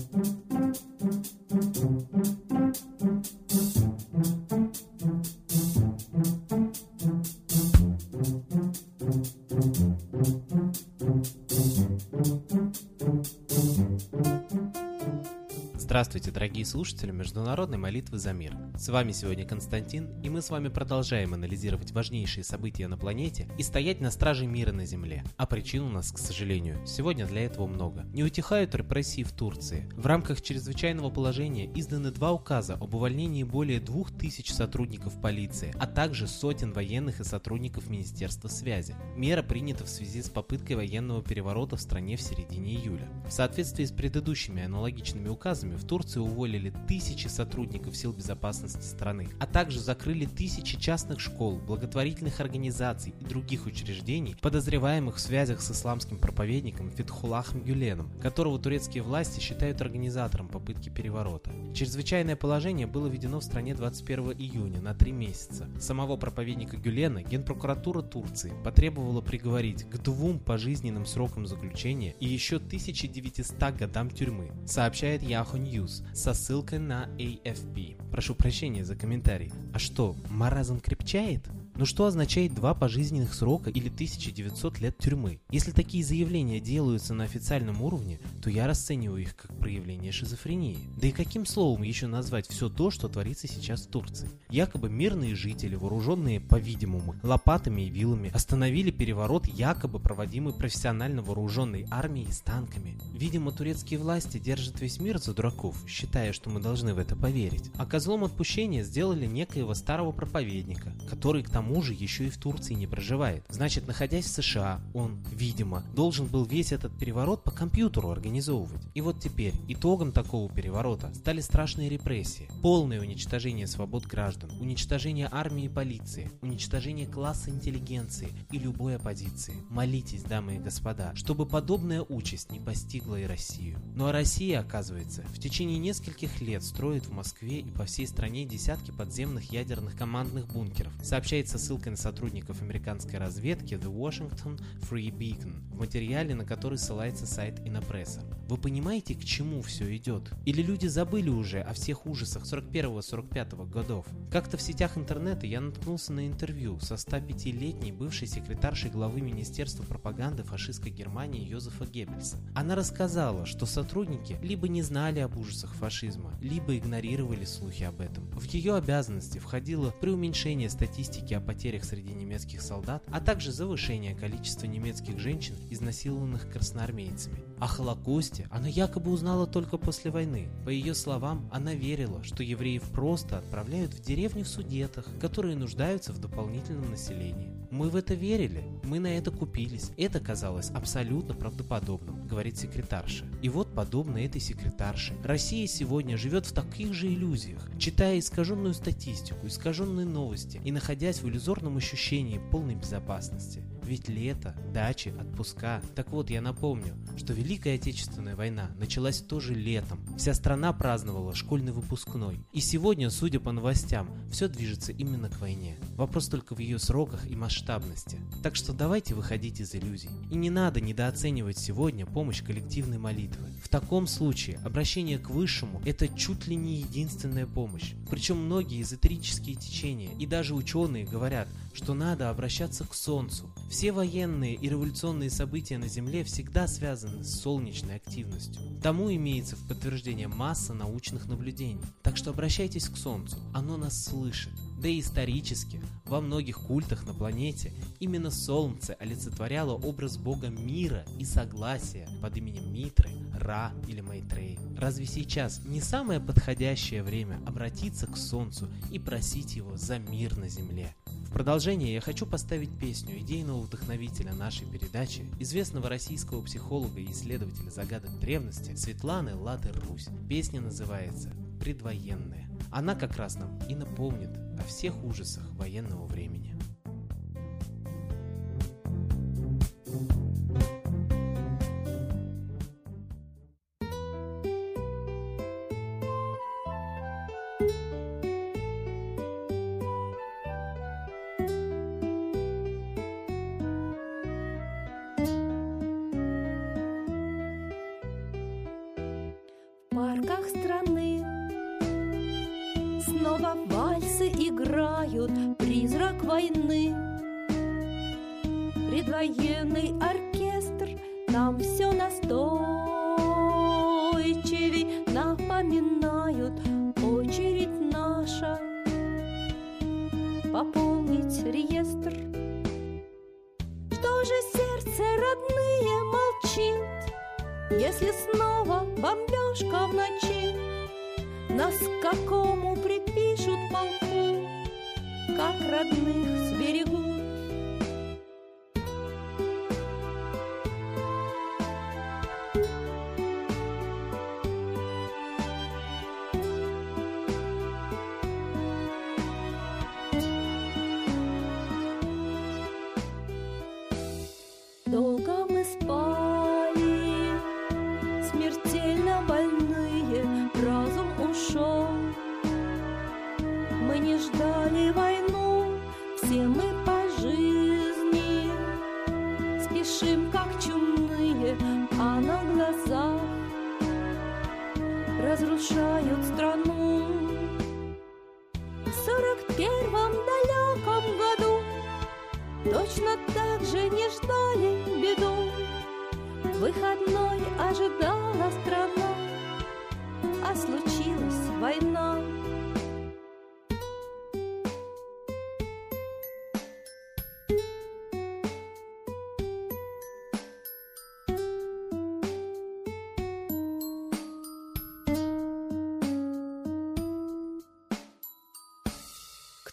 thank you Здравствуйте, дорогие слушатели Международной молитвы за мир. С вами сегодня Константин, и мы с вами продолжаем анализировать важнейшие события на планете и стоять на страже мира на Земле. А причин у нас, к сожалению, сегодня для этого много. Не утихают репрессии в Турции. В рамках чрезвычайного положения изданы два указа об увольнении более двух тысяч сотрудников полиции, а также сотен военных и сотрудников Министерства связи. Мера принята в связи с попыткой военного переворота в стране в середине июля. В соответствии с предыдущими аналогичными указами в Турции уволили тысячи сотрудников сил безопасности страны, а также закрыли тысячи частных школ, благотворительных организаций и других учреждений, подозреваемых в связях с исламским проповедником Фетхулахом Гюленом, которого турецкие власти считают организатором попытки переворота. Чрезвычайное положение было введено в стране 21 июня на три месяца. Самого проповедника Гюлена Генпрокуратура Турции потребовала приговорить к двум пожизненным срокам заключения и еще 1900 годам тюрьмы, сообщает Yahoo News со ссылкой на AFP. Прошу прощения за комментарий. А что, маразм крепчает? Но что означает два пожизненных срока или 1900 лет тюрьмы? Если такие заявления делаются на официальном уровне, то я расцениваю их как проявление шизофрении. Да и каким словом еще назвать все то, что творится сейчас в Турции? Якобы мирные жители, вооруженные, по-видимому, лопатами и вилами, остановили переворот, якобы проводимый профессионально вооруженной армией с танками. Видимо, турецкие власти держат весь мир за дураков, считая, что мы должны в это поверить. А козлом отпущения сделали некоего старого проповедника, который к тому тому же еще и в Турции не проживает. Значит, находясь в США, он, видимо, должен был весь этот переворот по компьютеру организовывать. И вот теперь итогом такого переворота стали страшные репрессии, полное уничтожение свобод граждан, уничтожение армии и полиции, уничтожение класса интеллигенции и любой оппозиции. Молитесь, дамы и господа, чтобы подобная участь не постигла и Россию. Ну а Россия, оказывается, в течение нескольких лет строит в Москве и по всей стране десятки подземных ядерных командных бункеров, сообщается ссылкой на сотрудников американской разведки The Washington Free Beacon, в материале, на который ссылается сайт Инопресса. Вы понимаете, к чему все идет? Или люди забыли уже о всех ужасах 41-45 годов? Как-то в сетях интернета я наткнулся на интервью со 105-летней бывшей секретаршей главы Министерства пропаганды фашистской Германии Йозефа Геббельса. Она рассказала, что сотрудники либо не знали об ужасах фашизма, либо игнорировали слухи об этом. В ее обязанности входило преуменьшение статистики о потерях среди немецких солдат, а также завышение количества немецких женщин, изнасилованных красноармейцами. О Холокосте она якобы узнала только после войны. По ее словам, она верила, что евреев просто отправляют в деревни в Судетах, которые нуждаются в дополнительном населении. Мы в это верили, мы на это купились. Это казалось абсолютно правдоподобным, говорит секретарша. И вот подобно этой секретарше, Россия сегодня живет в таких же иллюзиях, читая искаженную статистику, искаженные новости и находясь в иллюзорном ощущении полной безопасности. Ведь лето, дачи, отпуска. Так вот, я напомню, что Великая Отечественная война началась тоже летом. Вся страна праздновала школьный выпускной. И сегодня, судя по новостям, все движется именно к войне. Вопрос только в ее сроках и масштабности. Так что давайте выходить из иллюзий. И не надо недооценивать сегодня помощь коллективной молитвы. В таком случае обращение к Высшему – это чуть ли не единственная помощь. Причем многие эзотерические течения и даже ученые говорят, что надо обращаться к Солнцу. Все военные и революционные события на Земле всегда связаны с солнечной активностью. Тому имеется в подтверждение масса научных наблюдений. Так что обращайтесь к Солнцу, оно нас слышит. Да и исторически, во многих культах на планете именно Солнце олицетворяло образ бога мира и согласия под именем Митры, Ра или Майтрей. Разве сейчас не самое подходящее время обратиться к Солнцу и просить его за мир на Земле? В продолжение я хочу поставить песню идейного вдохновителя нашей передачи, известного российского психолога и исследователя загадок древности Светланы Лады Русь. Песня называется «Предвоенная». Она как раз нам и напомнит о всех ужасах военного времени. Парках страны. Снова вальсы играют, призрак войны. Предвоенный оркестр нам все настойчивей Напоминают Нас к какому припишут полку Как родных сберегут. Долго мы спали, смертельно больные, Не ждали войну, все мы по жизни Спешим, как чумные, а на глазах Разрушают страну. В сорок первом далеком году Точно так же не ждали беду. Выходной ожидала страна, а случилась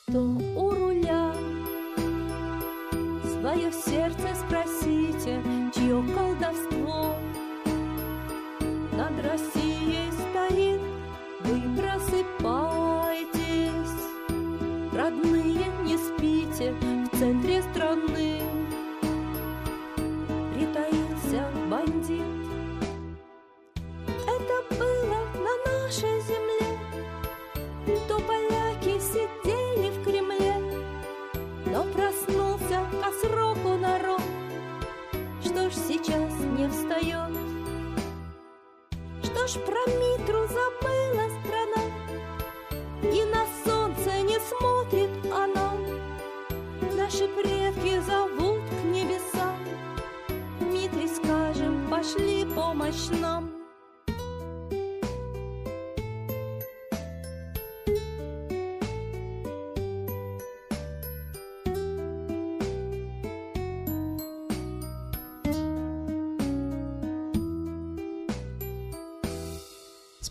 Кто у руля? Свое сердце спросите, чье колдовство Над Россией стоит, вы просыпайтесь Родные, не спите, в центре страны ж про Митру забыла страна, И на солнце не смотрит она? Наши предки зовут к небесам, Митре скажем, пошли помощь нам.